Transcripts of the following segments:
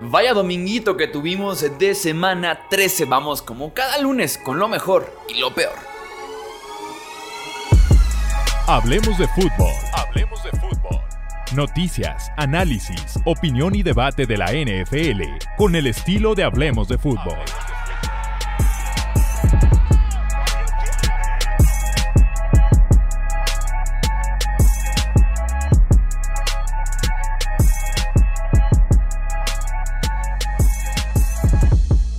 Vaya dominguito que tuvimos de semana 13. Vamos como cada lunes con lo mejor y lo peor. Hablemos de fútbol. Hablemos de fútbol. Noticias, análisis, opinión y debate de la NFL con el estilo de Hablemos de fútbol.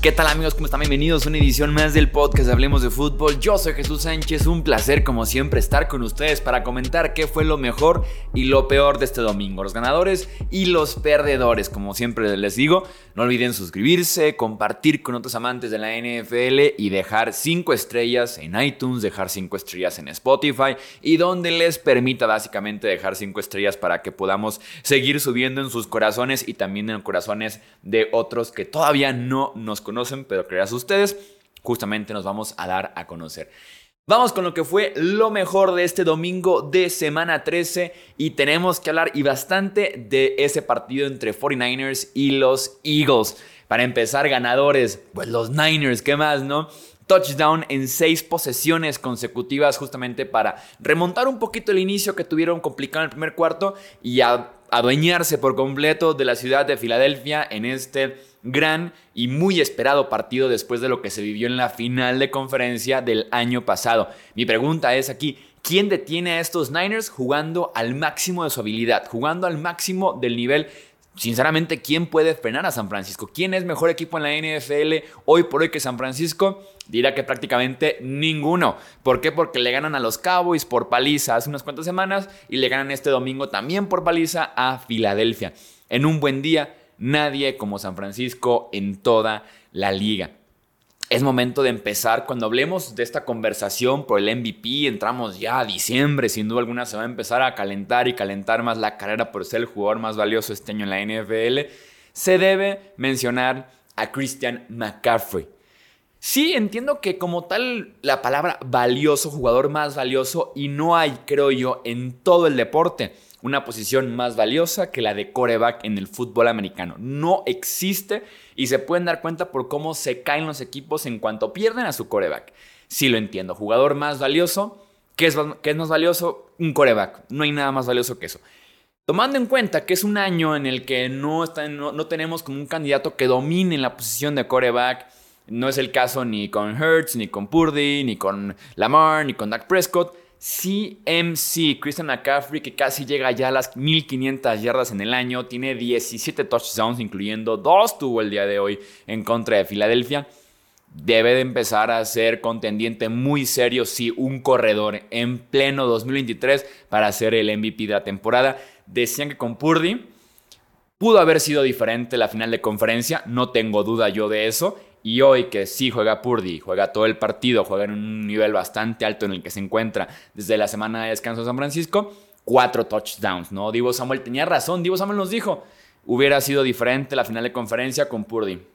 ¿Qué tal amigos? ¿Cómo están? Bienvenidos a una edición más del podcast Hablemos de Fútbol. Yo soy Jesús Sánchez, un placer como siempre estar con ustedes para comentar qué fue lo mejor y lo peor de este domingo, los ganadores y los perdedores. Como siempre les digo, no olviden suscribirse, compartir con otros amantes de la NFL y dejar 5 estrellas en iTunes, dejar 5 estrellas en Spotify y donde les permita básicamente dejar 5 estrellas para que podamos seguir subiendo en sus corazones y también en corazones de otros que todavía no nos conocen conocen, pero creas ustedes, justamente nos vamos a dar a conocer. Vamos con lo que fue lo mejor de este domingo de semana 13 y tenemos que hablar y bastante de ese partido entre 49ers y los Eagles. Para empezar, ganadores, pues los Niners, ¿qué más, no? touchdown en seis posesiones consecutivas justamente para remontar un poquito el inicio que tuvieron complicado en el primer cuarto y adueñarse por completo de la ciudad de Filadelfia en este gran y muy esperado partido después de lo que se vivió en la final de conferencia del año pasado. Mi pregunta es aquí, ¿quién detiene a estos Niners jugando al máximo de su habilidad, jugando al máximo del nivel? Sinceramente, ¿quién puede frenar a San Francisco? ¿Quién es mejor equipo en la NFL hoy por hoy que San Francisco? Dirá que prácticamente ninguno. ¿Por qué? Porque le ganan a los Cowboys por paliza hace unas cuantas semanas y le ganan este domingo también por paliza a Filadelfia. En un buen día, nadie como San Francisco en toda la liga. Es momento de empezar. Cuando hablemos de esta conversación por el MVP, entramos ya a diciembre. Sin duda alguna se va a empezar a calentar y calentar más la carrera por ser el jugador más valioso este año en la NFL. Se debe mencionar a Christian McCaffrey. Sí, entiendo que como tal la palabra valioso, jugador más valioso, y no hay, creo yo, en todo el deporte una posición más valiosa que la de coreback en el fútbol americano. No existe y se pueden dar cuenta por cómo se caen los equipos en cuanto pierden a su coreback. Sí lo entiendo, jugador más valioso, ¿qué es, es más valioso? Un coreback. No hay nada más valioso que eso. Tomando en cuenta que es un año en el que no, está, no, no tenemos como un candidato que domine la posición de coreback, no es el caso ni con Hertz, ni con Purdy, ni con Lamar, ni con Dak Prescott. CMC, Christian McCaffrey, que casi llega ya a las 1500 yardas en el año, tiene 17 touchdowns, incluyendo dos tuvo el día de hoy en contra de Filadelfia. Debe de empezar a ser contendiente muy serio, sí, un corredor en pleno 2023 para ser el MVP de la temporada. Decían que con Purdy pudo haber sido diferente la final de conferencia, no tengo duda yo de eso. Y hoy que sí juega Purdy, juega todo el partido, juega en un nivel bastante alto en el que se encuentra desde la semana de descanso de San Francisco, cuatro touchdowns, ¿no? Divo Samuel tenía razón, Divo Samuel nos dijo, hubiera sido diferente la final de conferencia con Purdy.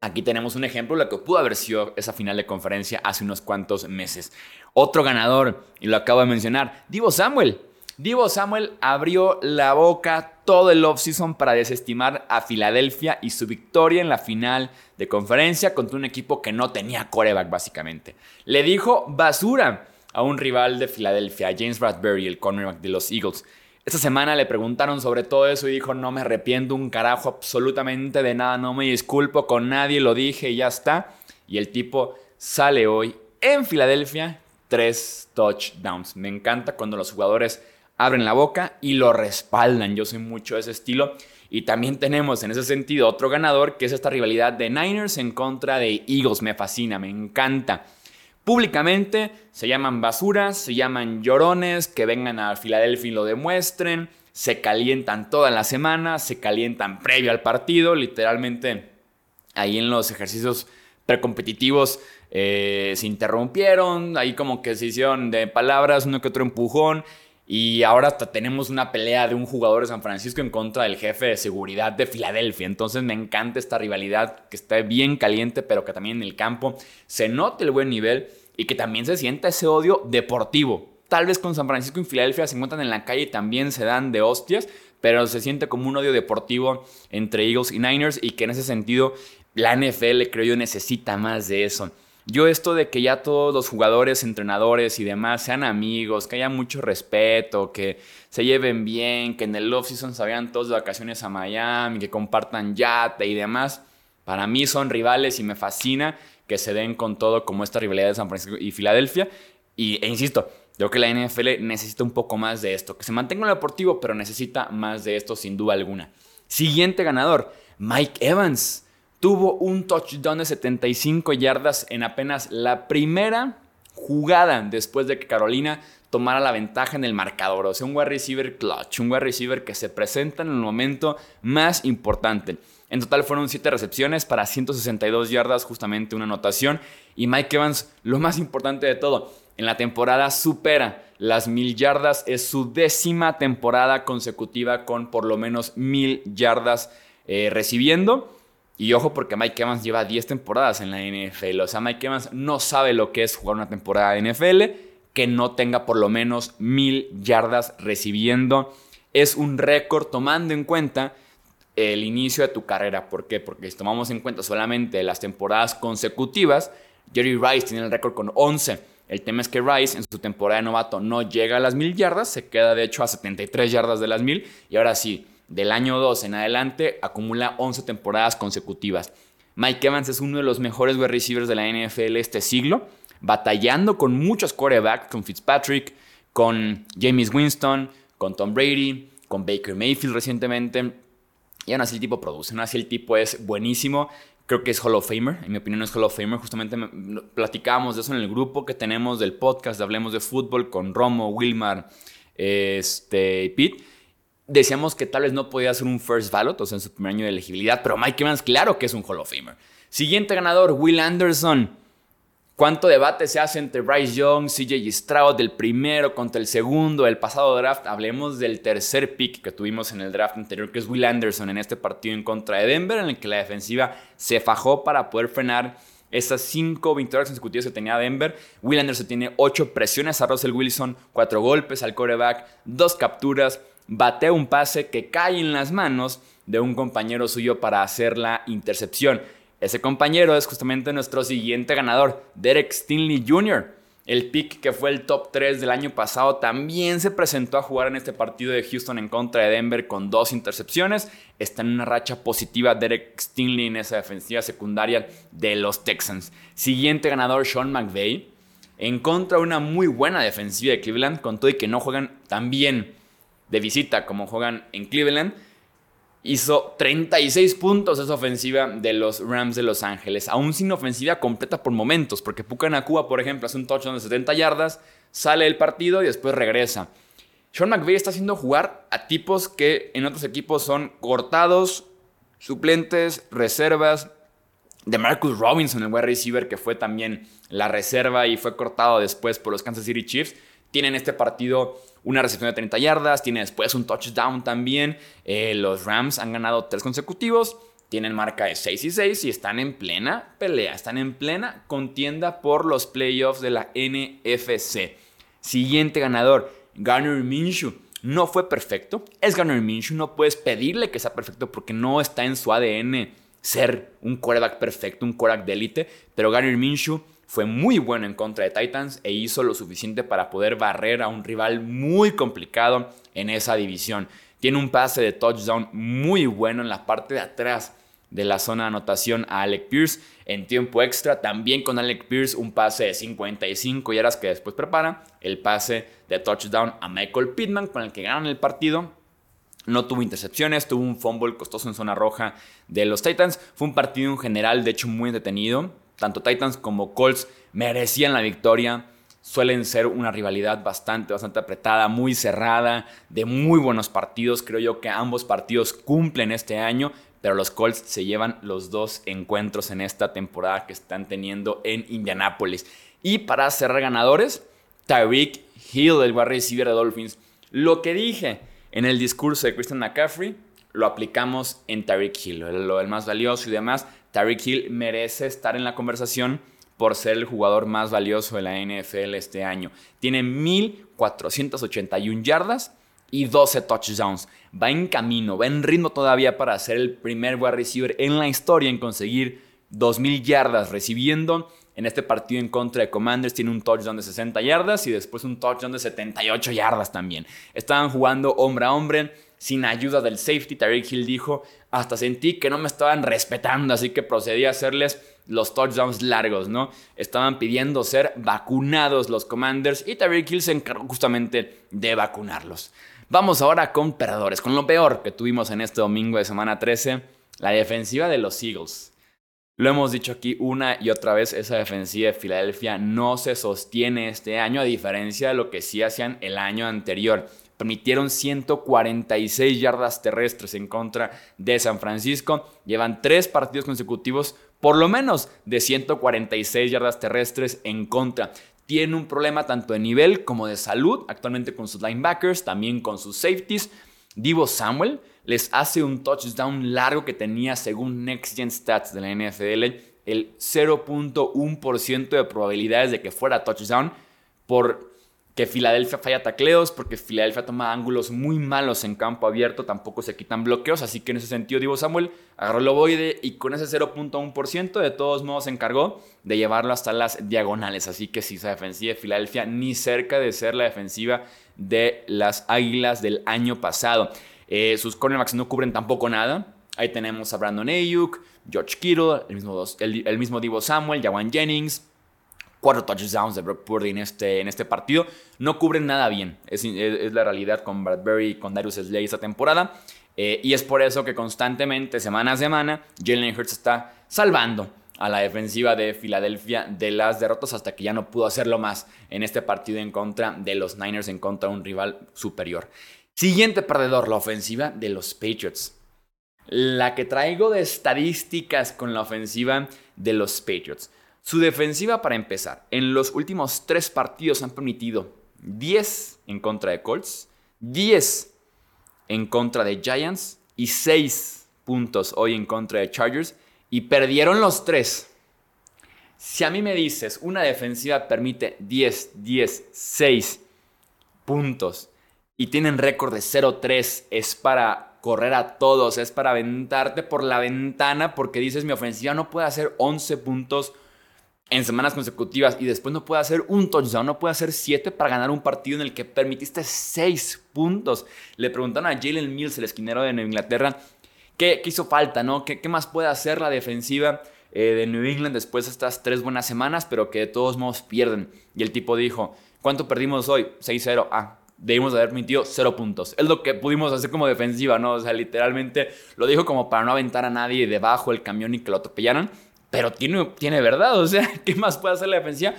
Aquí tenemos un ejemplo de lo que pudo haber sido esa final de conferencia hace unos cuantos meses. Otro ganador, y lo acabo de mencionar, Divo Samuel. Divo Samuel abrió la boca todo el offseason para desestimar a Filadelfia y su victoria en la final de conferencia contra un equipo que no tenía coreback básicamente. Le dijo basura a un rival de Filadelfia, James Bradbury, el cornerback de los Eagles. Esta semana le preguntaron sobre todo eso y dijo, no me arrepiento un carajo absolutamente de nada, no me disculpo con nadie, lo dije y ya está. Y el tipo sale hoy en Filadelfia, tres touchdowns. Me encanta cuando los jugadores abren la boca y lo respaldan. Yo soy mucho de ese estilo. Y también tenemos en ese sentido otro ganador que es esta rivalidad de Niners en contra de Eagles. Me fascina, me encanta. Públicamente se llaman basuras, se llaman llorones, que vengan a Filadelfia y lo demuestren. Se calientan toda la semana, se calientan previo al partido, literalmente ahí en los ejercicios precompetitivos eh, se interrumpieron, ahí como que se hicieron de palabras, uno que otro empujón y ahora hasta tenemos una pelea de un jugador de San Francisco en contra del jefe de seguridad de Filadelfia. Entonces me encanta esta rivalidad que está bien caliente, pero que también en el campo se note el buen nivel y que también se sienta ese odio deportivo. Tal vez con San Francisco y Filadelfia se encuentran en la calle y también se dan de hostias, pero se siente como un odio deportivo entre Eagles y Niners y que en ese sentido la NFL creo yo necesita más de eso. Yo esto de que ya todos los jugadores, entrenadores y demás sean amigos, que haya mucho respeto, que se lleven bien, que en el off-season se vayan todos de vacaciones a Miami, que compartan yate y demás, para mí son rivales y me fascina que se den con todo como esta rivalidad de San Francisco y Filadelfia. Y, e insisto, creo que la NFL necesita un poco más de esto, que se mantenga en lo deportivo, pero necesita más de esto sin duda alguna. Siguiente ganador, Mike Evans tuvo un touchdown de 75 yardas en apenas la primera jugada después de que Carolina tomara la ventaja en el marcador. O sea, un wide receiver clutch, un wide receiver que se presenta en el momento más importante. En total fueron 7 recepciones para 162 yardas, justamente una anotación. Y Mike Evans, lo más importante de todo, en la temporada supera las mil yardas. Es su décima temporada consecutiva con por lo menos mil yardas eh, recibiendo. Y ojo porque Mike Evans lleva 10 temporadas en la NFL. O sea, Mike Evans no sabe lo que es jugar una temporada de NFL que no tenga por lo menos mil yardas recibiendo. Es un récord tomando en cuenta el inicio de tu carrera. ¿Por qué? Porque si tomamos en cuenta solamente las temporadas consecutivas, Jerry Rice tiene el récord con 11. El tema es que Rice en su temporada de novato no llega a las mil yardas, se queda de hecho a 73 yardas de las mil y ahora sí, del año 2 en adelante acumula 11 temporadas consecutivas. Mike Evans es uno de los mejores wide receivers de la NFL este siglo, batallando con muchos quarterbacks, con Fitzpatrick, con James Winston, con Tom Brady, con Baker Mayfield recientemente. Y aún así el tipo produce, aún así el tipo es buenísimo. Creo que es Hall of Famer, en mi opinión es Hall of Famer. Justamente platicábamos de eso en el grupo que tenemos del podcast de Hablemos de Fútbol con Romo, Wilmar, este, Pete decíamos que tal vez no podía ser un first ballot, o sea, en su primer año de elegibilidad, pero Mike Evans, claro que es un Hall of Famer. Siguiente ganador, Will Anderson. ¿Cuánto debate se hace entre Bryce Young, CJ Stroud, del primero contra el segundo, el pasado draft? Hablemos del tercer pick que tuvimos en el draft anterior, que es Will Anderson en este partido en contra de Denver, en el que la defensiva se fajó para poder frenar esas cinco victorias consecutivas que tenía Denver. Will Anderson tiene ocho presiones a Russell Wilson, cuatro golpes al coreback, dos capturas, batea un pase que cae en las manos de un compañero suyo para hacer la intercepción. Ese compañero es justamente nuestro siguiente ganador, Derek Stinley Jr. El pick que fue el top 3 del año pasado también se presentó a jugar en este partido de Houston en contra de Denver con dos intercepciones. Está en una racha positiva Derek Stinley en esa defensiva secundaria de los Texans. Siguiente ganador, Sean McVay. En contra de una muy buena defensiva de Cleveland, con todo y que no juegan tan bien de visita, como juegan en Cleveland, hizo 36 puntos esa ofensiva de los Rams de Los Ángeles, aún sin ofensiva completa por momentos, porque Puka Nakua, por ejemplo, hace un touchdown de 70 yardas, sale del partido y después regresa. Sean McVay está haciendo jugar a tipos que en otros equipos son cortados, suplentes, reservas. De Marcus Robinson, el wide receiver, que fue también la reserva y fue cortado después por los Kansas City Chiefs. Tienen este partido una recepción de 30 yardas, tiene después un touchdown también. Eh, los Rams han ganado tres consecutivos, tienen marca de 6 y 6 y están en plena pelea, están en plena contienda por los playoffs de la NFC. Siguiente ganador, Garner Minshew. No fue perfecto, es Garner Minshew, no puedes pedirle que sea perfecto porque no está en su ADN ser un quarterback perfecto, un quarterback de élite, pero Garner Minshew fue muy bueno en contra de Titans e hizo lo suficiente para poder barrer a un rival muy complicado en esa división. Tiene un pase de touchdown muy bueno en la parte de atrás de la zona de anotación a Alec Pierce en tiempo extra. También con Alec Pierce un pase de 55 yardas que después prepara el pase de touchdown a Michael Pittman con el que ganan el partido. No tuvo intercepciones, tuvo un fumble costoso en zona roja de los Titans. Fue un partido en general, de hecho, muy entretenido tanto Titans como Colts merecían la victoria. Suelen ser una rivalidad bastante, bastante apretada, muy cerrada, de muy buenos partidos. Creo yo que ambos partidos cumplen este año, pero los Colts se llevan los dos encuentros en esta temporada que están teniendo en Indianápolis. Y para cerrar ganadores, Tyreek Hill, el wide receiver de Dolphins. Lo que dije en el discurso de Christian McCaffrey, lo aplicamos en Tyreek Hill, lo del más valioso y demás. Tyreek Hill merece estar en la conversación por ser el jugador más valioso de la NFL este año. Tiene 1.481 yardas y 12 touchdowns. Va en camino, va en ritmo todavía para ser el primer wide receiver en la historia en conseguir 2.000 yardas recibiendo. En este partido en contra de Commanders tiene un touchdown de 60 yardas y después un touchdown de 78 yardas también. Estaban jugando hombre a hombre sin ayuda del safety. Tyreek Hill dijo, hasta sentí que no me estaban respetando, así que procedí a hacerles los touchdowns largos, ¿no? Estaban pidiendo ser vacunados los Commanders y Tyreek Hill se encargó justamente de vacunarlos. Vamos ahora con perdedores, con lo peor que tuvimos en este domingo de semana 13, la defensiva de los Eagles. Lo hemos dicho aquí una y otra vez, esa defensiva de Filadelfia no se sostiene este año a diferencia de lo que sí hacían el año anterior permitieron 146 yardas terrestres en contra de San Francisco. Llevan tres partidos consecutivos, por lo menos de 146 yardas terrestres en contra. Tiene un problema tanto de nivel como de salud, actualmente con sus linebackers, también con sus safeties. Divo Samuel les hace un touchdown largo que tenía, según Next Gen Stats de la NFL, el 0.1% de probabilidades de que fuera touchdown por que Filadelfia falla tacleos, porque Filadelfia toma ángulos muy malos en campo abierto, tampoco se quitan bloqueos, así que en ese sentido Divo Samuel agarró el ovoide y con ese 0.1% de todos modos se encargó de llevarlo hasta las diagonales, así que si esa defensiva de Filadelfia ni cerca de ser la defensiva de las Águilas del año pasado. Eh, sus cornerbacks no cubren tampoco nada, ahí tenemos a Brandon Ayuk, George Kittle, el mismo, Divo Samuel, Jawan Jennings, cuatro touchdowns de Brock Purdy en este, en este partido. No cubren nada bien. Es, la realidad con Bradbury y con Darius Slay esta temporada. Eh, y es por eso que constantemente, semana a semana, Jalen Hurts está salvando a la defensiva de Filadelfia de las derrotas hasta que ya no pudo hacerlo más en este partido en contra de los Niners, en contra de un rival superior. Siguiente perdedor, la ofensiva de los Patriots. La que traigo de estadísticas con la ofensiva de los Patriots. Su defensiva, para empezar, en los últimos tres partidos han permitido 10 en contra de Colts, 10 en contra de Giants y 6 puntos hoy en contra de Chargers y perdieron los tres. Si a mí me dices, una defensiva permite 10, 10, 6 puntos y tienen récord de 0-3, es para correr a todos, es para aventarte por la ventana porque dices mi ofensiva no puede hacer 11 puntos en semanas consecutivas y después no puede hacer un touchdown, no puede hacer siete para ganar un partido en el que permitiste seis puntos. Le preguntaron a Jalen Mills, el esquinero de Nueva Inglaterra, qué, hizo falta, ¿no? ¿Qué, más puede hacer la defensiva eh, de New England después de estas tres buenas semanas, pero que de todos modos pierden? Y el tipo dijo, ¿cuánto perdimos hoy? 6-0. Ah, debimos haber permitido cero puntos. Es lo que pudimos hacer como defensiva, ¿no? O sea, literalmente lo dijo como para no aventar a nadie debajo del camión y que lo atropellaran pero tiene, tiene verdad, o sea, ¿qué más puede hacer la defensiva?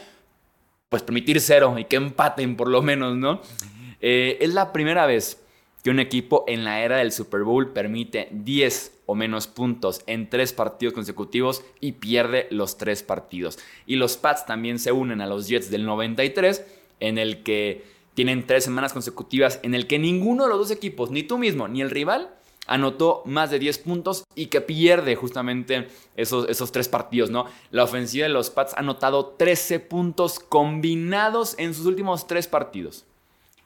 Pues permitir cero y que empaten por lo menos, ¿no? Eh, es la primera vez que un equipo en la era del Super Bowl permite 10 o menos puntos en tres partidos consecutivos y pierde los tres partidos. Y los Pats también se unen a los Jets del 93, en el que tienen tres semanas consecutivas en el que ninguno de los dos equipos, ni tú mismo ni el rival, anotó más de 10 puntos y que pierde justamente esos, esos tres partidos, ¿no? La ofensiva de los Pats ha anotado 13 puntos combinados en sus últimos tres partidos.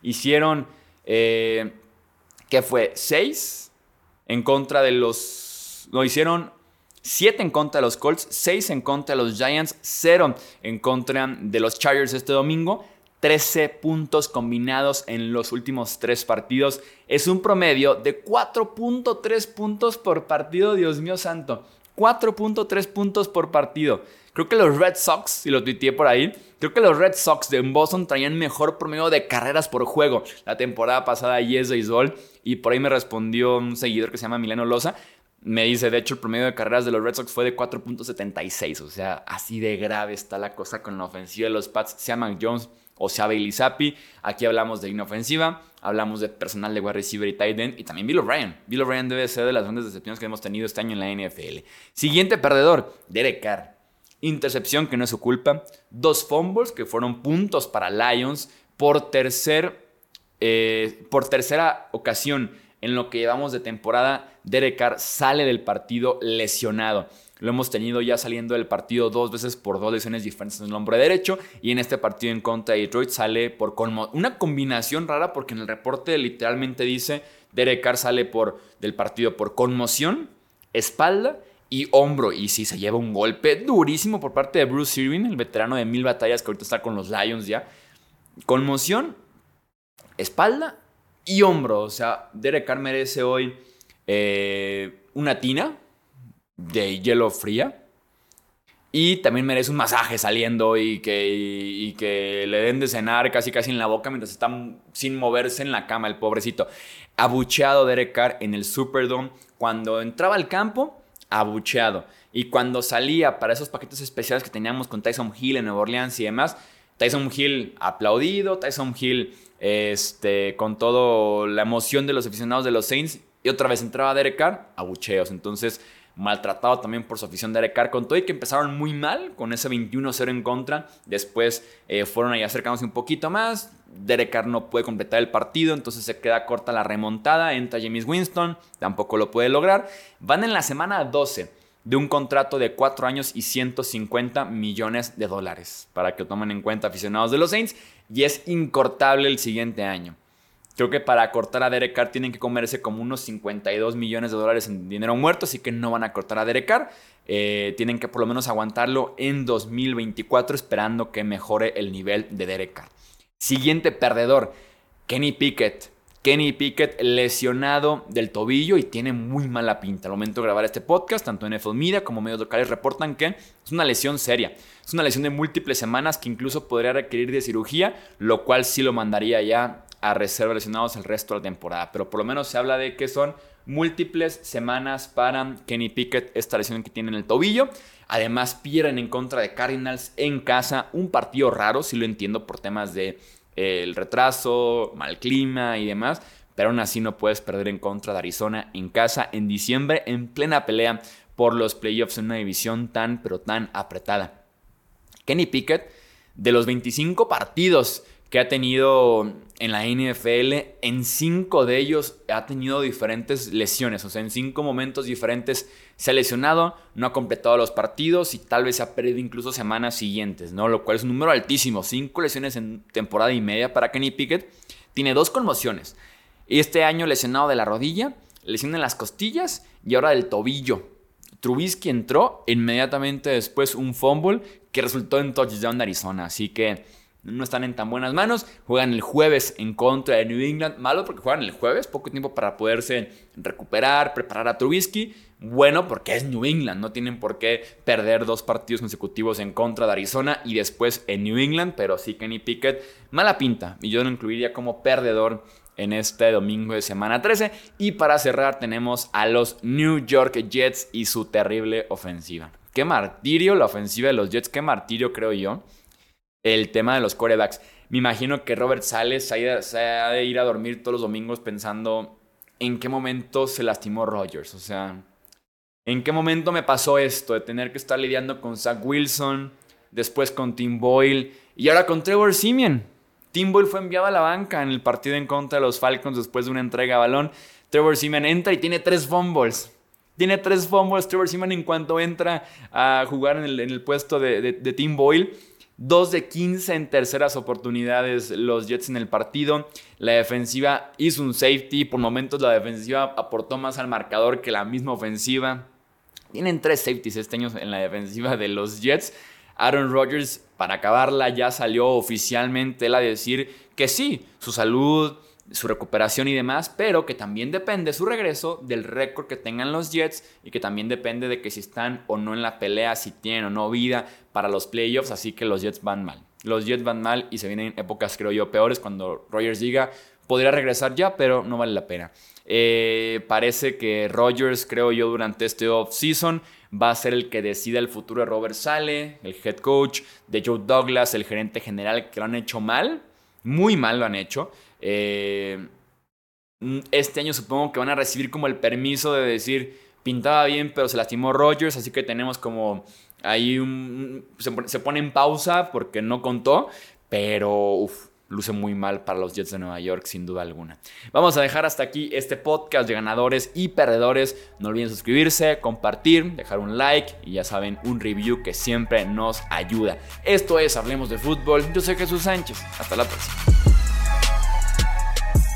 Hicieron, eh, ¿qué fue? 6 en contra de los... No, hicieron 7 en contra de los Colts, 6 en contra de los Giants, 0 en contra de los Chargers este domingo. 13 puntos combinados en los últimos tres partidos. Es un promedio de 4.3 puntos por partido, Dios mío santo. 4.3 puntos por partido. Creo que los Red Sox, y lo tuiteé por ahí, creo que los Red Sox de Boston traían mejor promedio de carreras por juego la temporada pasada Yes Baseball. Y por ahí me respondió un seguidor que se llama Mileno Loza. Me dice, de hecho, el promedio de carreras de los Red Sox fue de 4.76. O sea, así de grave está la cosa con la ofensiva de los Pats. Se llama Jones o sea Bailey Zappi. Aquí hablamos de inofensiva, hablamos de personal de wide receiver y tight end y también Bill O'Brien. Bill O'Brien debe ser de las grandes decepciones que hemos tenido este año en la NFL. Siguiente perdedor, Derek Carr. Intercepción que no es su culpa. Dos fumbles que fueron puntos para Lions por, eh, por tercera ocasión en lo que llevamos de temporada. Derek Carr sale del partido lesionado. Lo hemos tenido ya saliendo del partido dos veces por dos lesiones diferentes en el hombro derecho. Y en este partido en contra de Detroit sale por una combinación rara porque en el reporte literalmente dice Derek Carr sale por, del partido por conmoción, espalda y hombro. Y sí, se lleva un golpe durísimo por parte de Bruce Irving, el veterano de mil batallas que ahorita está con los Lions ya. Conmoción, espalda y hombro. O sea, Derek Carr merece hoy eh, una tina de hielo fría. Y también merece un masaje saliendo y que, le den de cenar casi casi en la boca mientras está sin moverse en la cama el pobrecito. Abucheado Derek Carr en el Superdome. Cuando entraba al campo, abucheado. Y cuando salía para esos paquetes especiales que teníamos con Tyson Hill en Nueva Orleans y demás, Tyson Hill aplaudido, Tyson Hill este, con toda la emoción de los aficionados de los Saints. Y otra vez entraba Derek Carr, abucheos. Entonces, maltratado también por su afición de Carr, con todo y que empezaron muy mal con ese 21-0 en contra. Después eh, fueron ahí acercándose un poquito más. Derek Carr no puede completar el partido, entonces se queda corta la remontada. Entra James Winston, tampoco lo puede lograr. Van en la semana 12 de un contrato de 4 años y 150 millones de dólares, para que tomen en cuenta aficionados de los Saints, y es incortable el siguiente año. Creo que para cortar a Derek Carr tienen que comerse como unos 52 millones de dólares en dinero muerto, así que no van a cortar a Derek Carr. Eh, tienen que por lo menos aguantarlo en 2024 esperando que mejore el nivel de Derek Carr. Siguiente perdedor, Kenny Pickett. Kenny Pickett lesionado del tobillo y tiene muy mala pinta. Al momento de grabar este podcast, tanto NFL Media como medios locales reportan que es una lesión seria. Es una lesión de múltiples semanas que incluso podría requerir de cirugía, lo cual sí lo mandaría ya a reserva lesionados el resto de la temporada. Pero por lo menos se habla de que son múltiples semanas para Kenny Pickett, esta lesión que tiene en el tobillo. Además, pierden en contra de Cardinals en casa. Un partido raro, si lo entiendo por temas de eh, el retraso, mal clima y demás. Pero aún así no puedes perder en contra de Arizona en casa en diciembre, en plena pelea por los playoffs en una división tan, pero tan apretada. Kenny Pickett, de los 25 partidos que ha tenido en la NFL, en cinco de ellos ha tenido diferentes lesiones, o sea, en cinco momentos diferentes se ha lesionado, no ha completado los partidos y tal vez se ha perdido incluso semanas siguientes, ¿no? Lo cual es un número altísimo, cinco lesiones en temporada y media para Kenny Pickett. Tiene dos conmociones. Este año lesionado de la rodilla, lesión en las costillas y ahora del tobillo. Trubisky entró inmediatamente después un fumble que resultó en touchdown de Arizona, así que no están en tan buenas manos. Juegan el jueves en contra de New England. Malo porque juegan el jueves, poco tiempo para poderse recuperar, preparar a Trubisky. Bueno porque es New England, no tienen por qué perder dos partidos consecutivos en contra de Arizona y después en New England, pero sí Kenny Pickett, mala pinta. Y yo lo incluiría como perdedor en este domingo de semana 13. Y para cerrar tenemos a los New York Jets y su terrible ofensiva. Qué martirio la ofensiva de los Jets, qué martirio creo yo el tema de los corebacks. Me imagino que Robert Sales se ha de ir a dormir todos los domingos pensando en qué momento se lastimó Rogers. O sea, en qué momento me pasó esto de tener que estar lidiando con Zach Wilson, después con Tim Boyle y ahora con Trevor Simeon. Tim Boyle fue enviado a la banca en el partido en contra de los Falcons después de una entrega a balón. Trevor Simeon entra y tiene tres fumbles. Tiene tres fumbles Trevor Simeon en cuanto entra a jugar en el, puesto de Tim Boyle. 2 de 15 en terceras oportunidades los Jets en el partido. La defensiva hizo un safety. Por momentos la defensiva aportó más al marcador que la misma ofensiva. Tienen tres safeties este año en la defensiva de los Jets. Aaron Rodgers, para acabarla, ya salió oficialmente él a decir que sí, su salud, su recuperación y demás, pero que también depende su regreso del récord que tengan los Jets y que también depende de que si están o no en la pelea, si tienen o no vida para los playoffs, así que los Jets van mal. Los Jets van mal y se vienen épocas, creo yo, peores cuando Rogers diga, podría regresar ya, pero no vale la pena. Eh, parece que Rogers, creo yo, durante este off-season va a ser el que decida el futuro de Robert Sale, el head coach, de Joe Douglas, el gerente general, que lo han hecho mal, muy mal lo han hecho. Eh, este año supongo que van a recibir como el permiso de decir, pintaba bien, pero se lastimó Rogers, así que tenemos como ahí un... Se, pone en pausa porque no contó, pero luce muy mal para los Jets de Nueva York, sin duda alguna. Vamos a dejar hasta aquí este podcast de ganadores y perdedores. No olviden suscribirse, compartir, dejar un like y ya saben, un review que siempre nos ayuda. Esto es Hablemos de Fútbol. Yo soy Jesús Sánchez. Hasta la próxima.